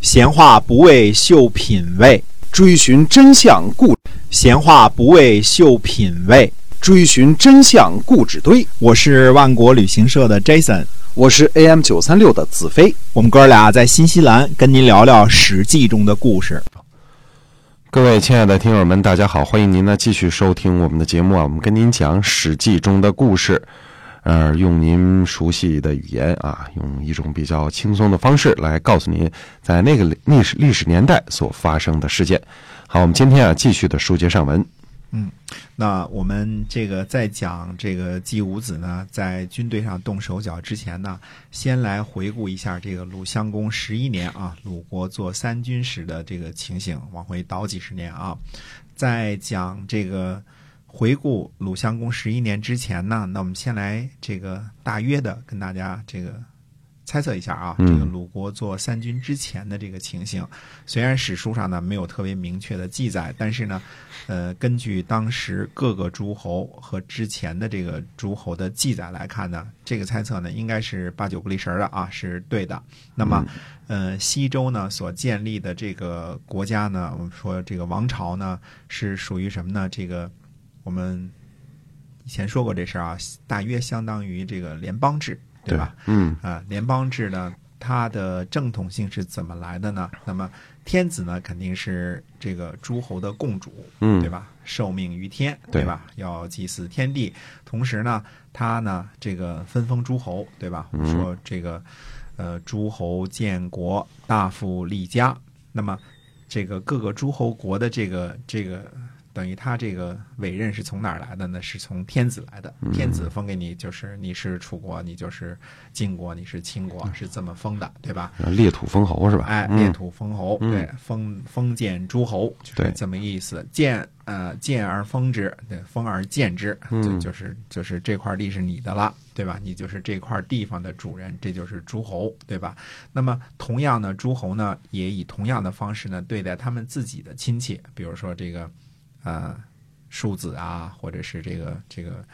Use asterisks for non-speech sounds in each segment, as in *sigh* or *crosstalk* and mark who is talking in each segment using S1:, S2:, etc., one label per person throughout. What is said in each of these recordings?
S1: 闲话不为秀品味，
S2: 追寻真相故
S1: 闲话不为秀品味。
S2: 追寻真相故纸堆。
S1: 我是万国旅行社的 Jason，
S2: 我是 AM 九三六的子飞。
S1: 我们哥俩在新西兰跟您聊聊《史记》中的故事。
S3: 各位亲爱的听友们，大家好，欢迎您呢继续收听我们的节目啊。我们跟您讲《史记》中的故事，呃，用您熟悉的语言啊，用一种比较轻松的方式来告诉您在那个历史历史年代所发生的事件。好，我们今天啊继续的书接上文。
S1: 嗯，那我们这个在讲这个季武子呢，在军队上动手脚之前呢，先来回顾一下这个鲁襄公十一年啊，鲁国做三军时的这个情形，往回倒几十年啊。在讲这个回顾鲁襄公十一年之前呢，那我们先来这个大约的跟大家这个。猜测一下啊，这个鲁国做三军之前的这个情形，虽然史书上呢没有特别明确的记载，但是呢，呃，根据当时各个诸侯和之前的这个诸侯的记载来看呢，这个猜测呢应该是八九不离十的啊，是对的。那么，呃，西周呢所建立的这个国家呢，我们说这个王朝呢是属于什么呢？这个我们以前说过这事儿啊，大约相当于这个联邦制。对吧？
S3: 嗯
S1: 啊，联邦制呢，它的正统性是怎么来的呢？那么天子呢，肯定是这个诸侯的共主，
S3: 嗯，
S1: 对吧？受命于天，对吧？要祭祀天地，同时呢，他呢，这个分封诸侯，对吧？我们说这个，呃，诸侯建国，大夫立家。那么这个各个诸侯国的这个这个。等于他这个委任是从哪儿来的呢？是从天子来的。天子封给你，就是你是楚国，你就是晋国，你是秦国，是这么封的，对吧？
S3: 列土封侯是吧？
S1: 哎，列土封侯，对，封封建诸侯，就是这么意思。建呃建而封之，对，封而建之，就就是就是这块地是你的了，对吧？你就是这块地方的主人，这就是诸侯，对吧？那么同样呢，诸侯呢也以同样的方式呢对待他们自己的亲戚，比如说这个。呃，庶子啊，或者是这个这个，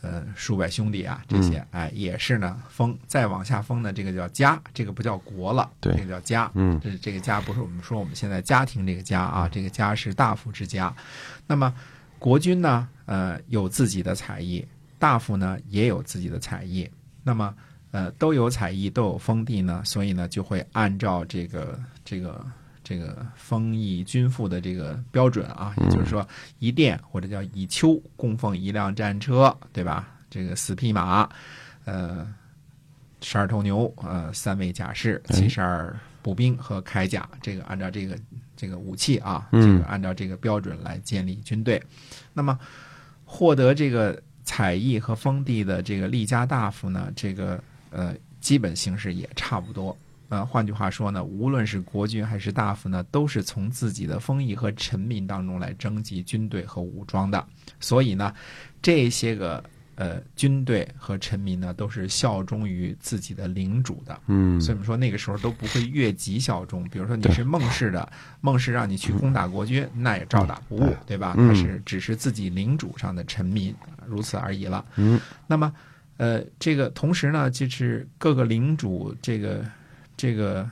S1: 呃，数百兄弟啊，这些，哎，也是呢，封再往下封呢，这个叫家，这个不叫国了，
S3: 对，
S1: 这个叫家，
S3: 嗯，
S1: 这这个家不是我们说我们现在家庭这个家啊，这个家是大夫之家。那么国君呢，呃，有自己的才艺，大夫呢也有自己的才艺，那么呃都有才艺，都有封地呢，所以呢就会按照这个这个。这个封邑均赋的这个标准啊，也就是说，一殿或者叫一丘供奉一辆战车，对吧？这个四匹马，呃，十二头牛，呃，三位甲士，七十二步兵和铠甲，这个按照这个这个武器啊，这个按照这个标准来建立军队。那么，获得这个采邑和封地的这个利家大夫呢，这个呃，基本形式也差不多。呃，换句话说呢，无论是国君还是大夫呢，都是从自己的封邑和臣民当中来征集军队和武装的。所以呢，这些个呃军队和臣民呢，都是效忠于自己的领主的。
S3: 嗯，
S1: 所以我们说那个时候都不会越级效忠。比如说你是孟氏的，孟氏让你去攻打国君，那也照打不误，对吧？他是只是自己领主上的臣民，如此而已了。
S3: 嗯，
S1: 那么呃，这个同时呢，就是各个领主这个。这个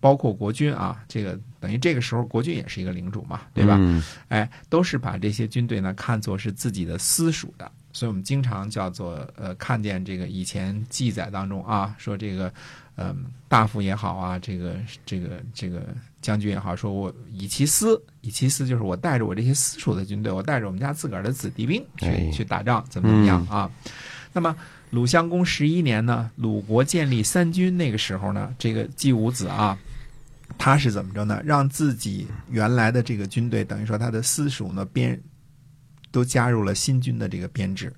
S1: 包括国军啊，这个等于这个时候国军也是一个领主嘛，对吧？哎，都是把这些军队呢看作是自己的私属的，所以我们经常叫做呃，看见这个以前记载当中啊，说这个嗯大夫也好啊，这个这个这个将军也好，说我以其私，以其私就是我带着我这些私属的军队，我带着我们家自个儿的子弟兵去去打仗，怎么怎么样啊？那么。鲁襄公十一年呢，鲁国建立三军那个时候呢，这个季武子啊，他是怎么着呢？让自己原来的这个军队，等于说他的私属呢编，都加入了新军的这个编制。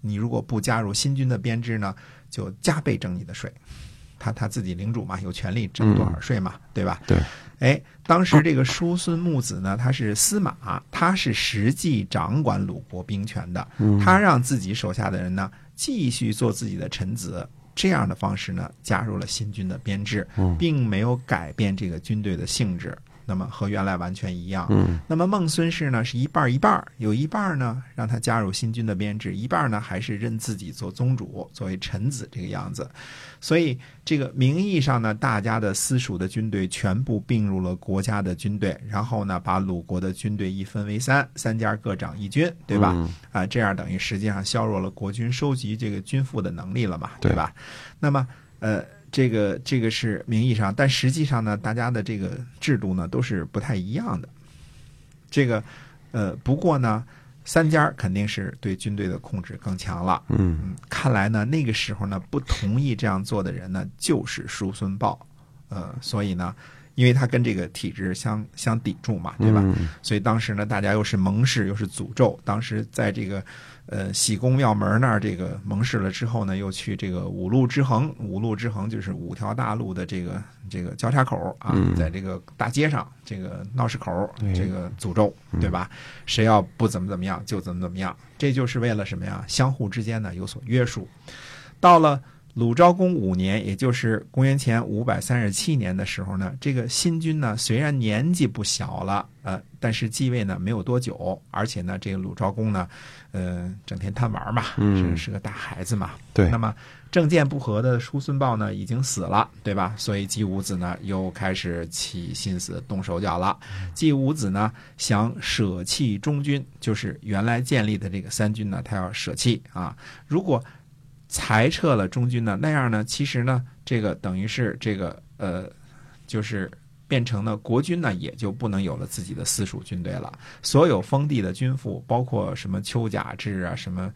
S1: 你如果不加入新军的编制呢，就加倍征你的税。他他自己领主嘛，有权利征多少税嘛，对吧？
S3: 对。
S1: 哎，当时这个叔孙木子呢，他是司马，他是实际掌管鲁国兵权的。他让自己手下的人呢。继续做自己的臣子，这样的方式呢，加入了新军的编制，并没有改变这个军队的性质。那么和原来完全一样。
S3: 嗯
S1: 那么孟孙氏呢是一半儿一半儿，有一半儿呢让他加入新军的编制，一半儿呢还是认自己做宗主，作为臣子这个样子。所以这个名义上呢，大家的私属的军队全部并入了国家的军队，然后呢把鲁国的军队一分为三，三家各掌一军，对吧？
S3: 嗯
S1: 啊，这样等于实际上削弱了国军收集这个军赋的能力了嘛，
S3: 对
S1: 对吧？那么呃。这个这个是名义上，但实际上呢，大家的这个制度呢都是不太一样的。这个呃，不过呢，三家肯定是对军队的控制更强了。
S3: 嗯
S1: 嗯，看来呢，那个时候呢，不同意这样做的人呢，就是叔孙豹，呃，所以呢，因为他跟这个体制相相抵触嘛，对吧？
S3: 嗯
S1: 所以当时呢，大家又是盟誓又是诅咒。当时在这个呃喜公庙门那儿这个盟誓了之后呢，又去这个五路之横，五路之横就是五条大路的这个这个交叉口啊，
S3: 嗯
S1: 在这个大街上这个闹市口这个诅咒，对吧？谁要不怎么怎么样，就怎么怎么样。这就是为了什么呀？相互之间呢有所约束。到了鲁昭公五年，也就是公元前五百三十七年的时候呢，这个新君呢虽然年纪不小了，呃，但是继位呢没有多久，而且呢，这个鲁昭公呢，呃，整天贪玩嘛，
S3: 嗯
S1: 是是个大孩子嘛。
S3: 对
S1: 那么政见不合的叔孙豹呢已经死了，对吧？所以季武子呢又开始起心思动手脚了。季武子呢想舍弃中军，就是原来建立的这个三军呢，他要舍弃啊。如果裁撤了中军呢，那样呢，其实呢，这个等于是这个呃，就是变成了国军呢，也就不能有了自己的私属军队了。所有封地的军赋，包括什么丘甲制啊，什么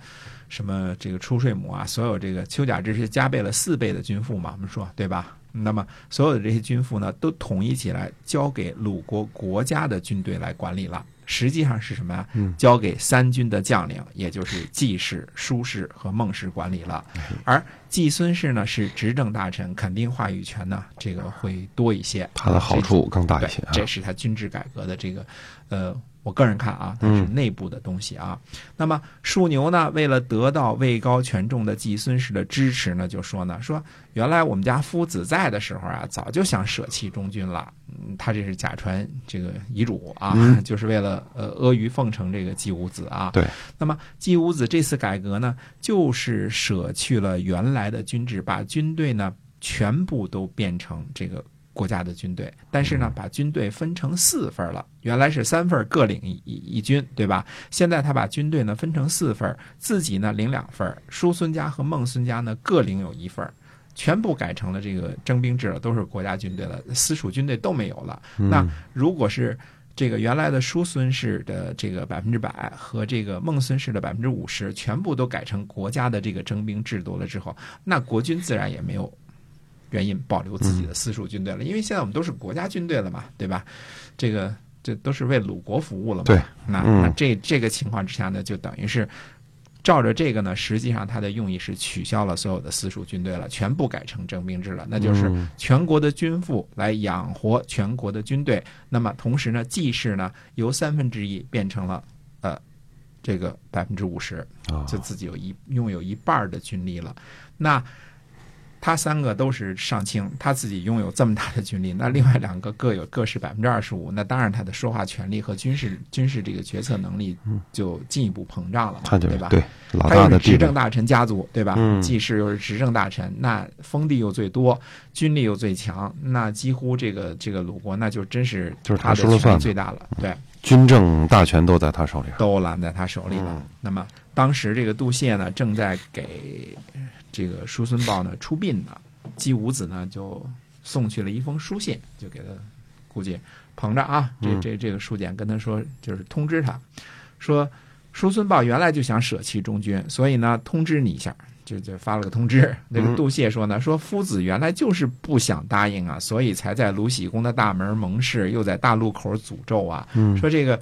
S1: 什么这个出税亩啊，所有这个丘甲制是加倍了四倍的军赋嘛，我们说对吧？那么所有的这些军赋呢，都统一起来交给鲁国国家的军队来管理了。实际上是什么呀？
S3: 嗯
S1: 交给三军的将领，也就是季氏、舒氏和孟氏管理了。而季孙氏呢是执政大臣，肯定话语权呢这个会多一些。
S3: 他的好处更大一些啊，
S1: 这是他军制改革的这个，呃，我个人看啊，它是
S3: 嗯
S1: 内部的东西啊。那么树牛呢，为了得到位高权重的季孙氏的支持呢，就说呢，说原来我们家夫子在的时候啊，早就想舍弃中军了。嗯，他这是假传这个遗嘱啊，
S3: 嗯 *laughs*
S1: 就是为了呃阿谀奉承这个季武子啊。
S3: 对。
S1: 那么季武子这次改革呢，就是舍去了原来的军制，把军队呢全部都变成这个国家的军队，但是呢，把军队分成四份了。原来是三份，各领一一一军，对吧？现在他把军队呢分成四份，自己呢领两份，叔孙家和孟孙家呢各领有一份。全部改成了这个征兵制了，都是国家军队了，私属军队都没有了。那如果是这个原来的叔孙氏的这个百分之百和这个孟孙氏的百分之五十，全部都改成国家的这个征兵制度了之后，那国军自然也没有原因保留自己的私属军队了，因为现在我们都是国家军队了嘛，对吧？这个这都是为鲁国服务了嘛。
S3: 对，
S1: 那这这个情况之下呢，就等于是。照着这个呢，实际上它的用意是取消了所有的私属军队了，全部改成征兵制了。那就是
S3: 嗯
S1: 全国的军赋来养活全国的军队。那么同时呢，季氏呢由三分之一变成了呃这个百分之五十，
S3: 啊
S1: 就自己有一拥有一半的军力了。那他三个都是上卿，他自己拥有这么大的军力，那另外两个各有各是百分之二十五，那当然他的说话权力和军事军事这个决策能力就进一步膨胀了嘛，对吧？
S3: 对老
S1: 他
S3: 大的
S1: 执政，大臣家族，对吧？
S3: 嗯
S1: 季氏又是执政大臣，那封地又最多，军力又最强，那几乎这个这个鲁国那就真是
S3: 就是他
S1: 他的权力
S3: 说了算
S1: 最大了，对。
S3: 军政大权都在他手里。
S1: 都揽在他手里了。
S3: 嗯
S1: 那么当时这个杜谢呢，正在给这个叔孙豹呢出殡呢，姬武子呢就送去了一封书信，就给他估计捧着啊，这
S3: 嗯
S1: 这这个书简跟他说，就是通知他说，叔孙豹原来就想舍弃中军，所以呢通知你一下。就就发了个通知，那个
S3: 嗯
S1: 杜谢说呢，说夫子原来就是不想答应啊，所以才在卢喜公的大门盟誓，又在大路口诅咒啊，
S3: 嗯
S1: 说这个，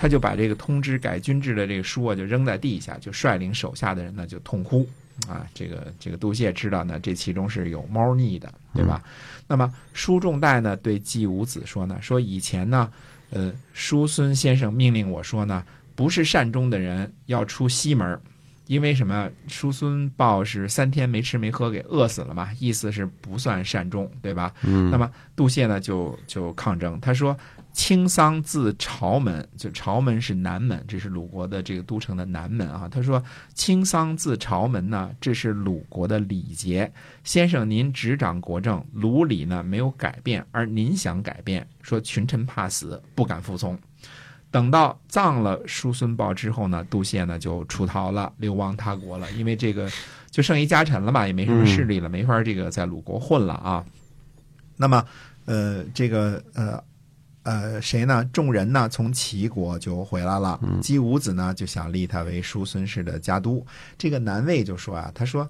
S1: 他就把这个通知改军制的这个书啊，就扔在地下，就率领手下的人呢就痛哭啊。这个这个杜谢知道呢，这其中是有猫腻的，对吧？那么舒仲代呢对季武子说呢，说以前呢，呃，叔孙先生命令我说呢，不是善终的人要出西门儿。因为什么？叔孙豹是三天没吃没喝给饿死了嘛，意思是不算善终，对吧？
S3: 嗯，
S1: 那么杜谢呢就就抗争，他说：“清桑自朝门，就朝门是南门，这是鲁国的这个都城的南门啊。他说清桑自朝门呢，这是鲁国的礼节。先生您执掌国政，鲁礼呢没有改变，而您想改变，说群臣怕死，不敢服从。”等到葬了叔孙豹之后呢，杜宪呢就出逃了，流亡他国了。因为这个就剩一家臣了嘛，也没什么势力了，没法这个在鲁国混了啊。那么，呃，这个呃呃谁呢？众人呢从齐国就回来了。姬武子呢就想立他为叔孙氏的家督。这个南魏就说啊，他说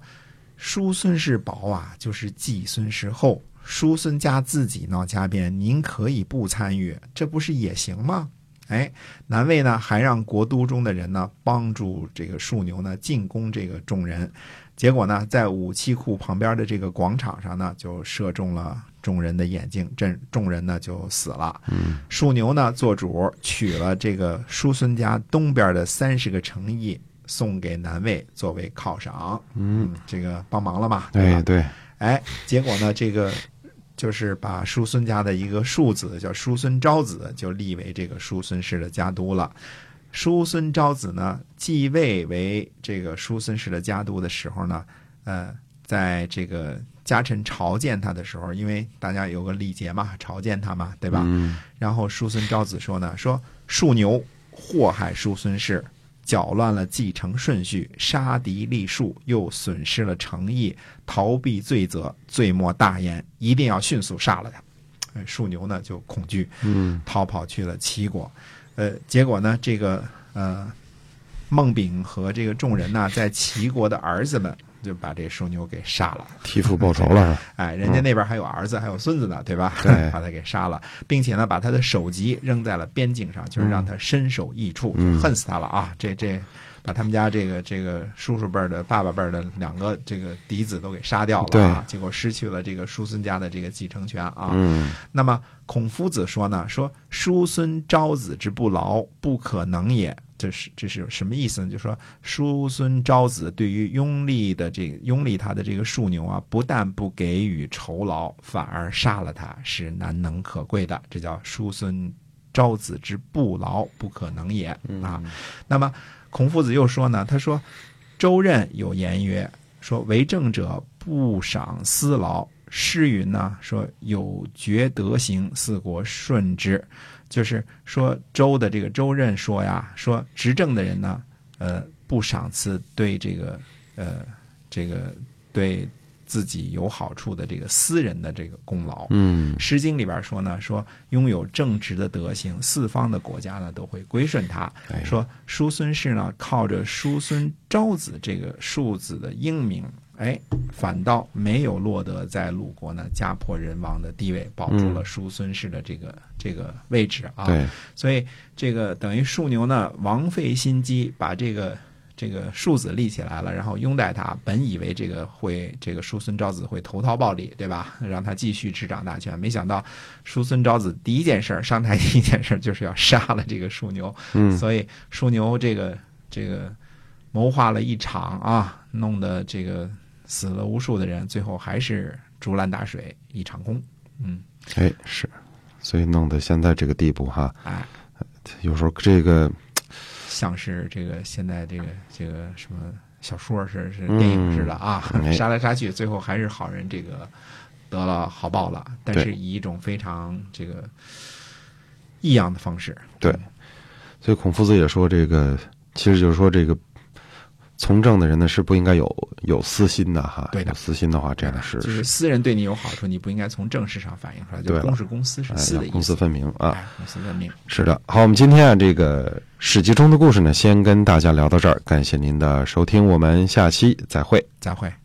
S1: 叔孙氏薄啊，就是继孙氏后，叔孙家自己闹家变，您可以不参与，这不是也行吗？哎，南魏呢还让国都中的人呢帮助这个树牛呢进攻这个众人，结果呢在武器库旁边的这个广场上呢就射中了众人的眼睛，这众人呢就死了。
S3: 嗯，
S1: 树牛呢做主取了这个叔孙家东边的三十个城邑，送给南魏作为犒赏。
S3: 嗯，
S1: 这个帮忙了嘛？对
S3: 对，
S1: 哎，结果呢，这个就是把叔孙家的一个庶子叫叔孙昭子，就立为这个叔孙氏的家督了。叔孙昭子呢，继位为这个叔孙氏的家督的时候呢，呃，在这个家臣朝见他的时候，因为大家有个礼节嘛，朝见他嘛，对吧？
S3: 嗯
S1: 然后叔孙昭子说呢，说庶牛祸害叔孙氏，搅乱了继承顺序，杀敌立树，又损失了诚意，逃避罪责，罪莫大焉，一定要迅速杀了他。哎，树牛呢就恐惧，
S3: 嗯
S1: 逃跑去了齐国。呃，结果呢，这个呃，孟丙和这个众人呢，在齐国的儿子们就把这树牛给杀了。
S3: 替父报仇了？*laughs*
S1: 哎，人家那边还有儿子，还有孙子呢，对吧？
S3: 对 *laughs*
S1: 把他给杀了，并且呢，把他的首级扔在了边境上，就是让他身首异处，
S3: 嗯
S1: 就恨死他了啊！这这，把他们家这个这个叔叔辈儿的、爸爸辈儿的两个这个嫡子都给杀掉了啊！结果失去了这个叔孙家的这个继承权啊！
S3: 嗯
S1: 那么孔夫子说呢，说叔孙昭子之不劳，不可能也。这是这是什么意思呢？就说叔孙昭子对于拥立的这个拥立他的这个庶牛啊，不但不给予酬劳，反而杀了他，是难能可贵的。这叫叔孙昭子之不劳，不可能也啊。那么孔夫子又说呢，他说周任有言曰：说为政者不赏私劳。诗云呢说有觉德行，四国顺之，就是说周的这个周任说呀，说执政的人呢，呃，不赏赐对这个呃这个对自己有好处的这个私人的这个功劳。
S3: 嗯
S1: 诗经里边说呢，说拥有正直的德行，四方的国家呢都会归顺他。
S3: 哎
S1: 说叔孙氏呢，靠着叔孙昭子这个庶子的英名，哎，反倒没有落得在鲁国呢家破人亡的地位，保住了叔孙氏的这个、这个位置啊。
S3: 对，
S1: 所以这个等于庶牛呢枉费心机，把这个这个庶子立起来了，然后拥戴他。本以为这个会这个叔孙昭子会投桃报李，对吧？让他继续执掌大权，没想到叔孙昭子第一件事儿上台第一件事儿就是要杀了这个庶牛。
S3: 嗯
S1: 所以庶牛这个这个谋划了一场啊，弄得这个死了无数的人，最后还是竹篮打水一场空。嗯，
S3: 哎是，所以弄得现在这个地步哈，
S1: 哎。
S3: 有时候这个
S1: 像是这个现在这个这个什么小说是是
S3: 嗯
S1: 电影似的啊，
S3: 哎 *laughs*
S1: 杀来杀去，最后还是好人这个得了好报了，但是以一种非常这个异样的方式。
S3: 对所以孔夫子也说，这个其实就是说，这个从政的人呢是不应该有有私心的哈。
S1: 对的
S3: 有私心的话，这样是
S1: 就是私人对你有好处，你不应该从政事上反映出来，就公是公，私是
S3: 哎
S1: 私的意思。
S3: 公私分明啊。
S1: 哎，公私分明。
S3: 是的，好，我们今天啊这个《史记》中的故事呢，先跟大家聊到这儿，感谢您的收听，我们下期再会。
S1: 再会。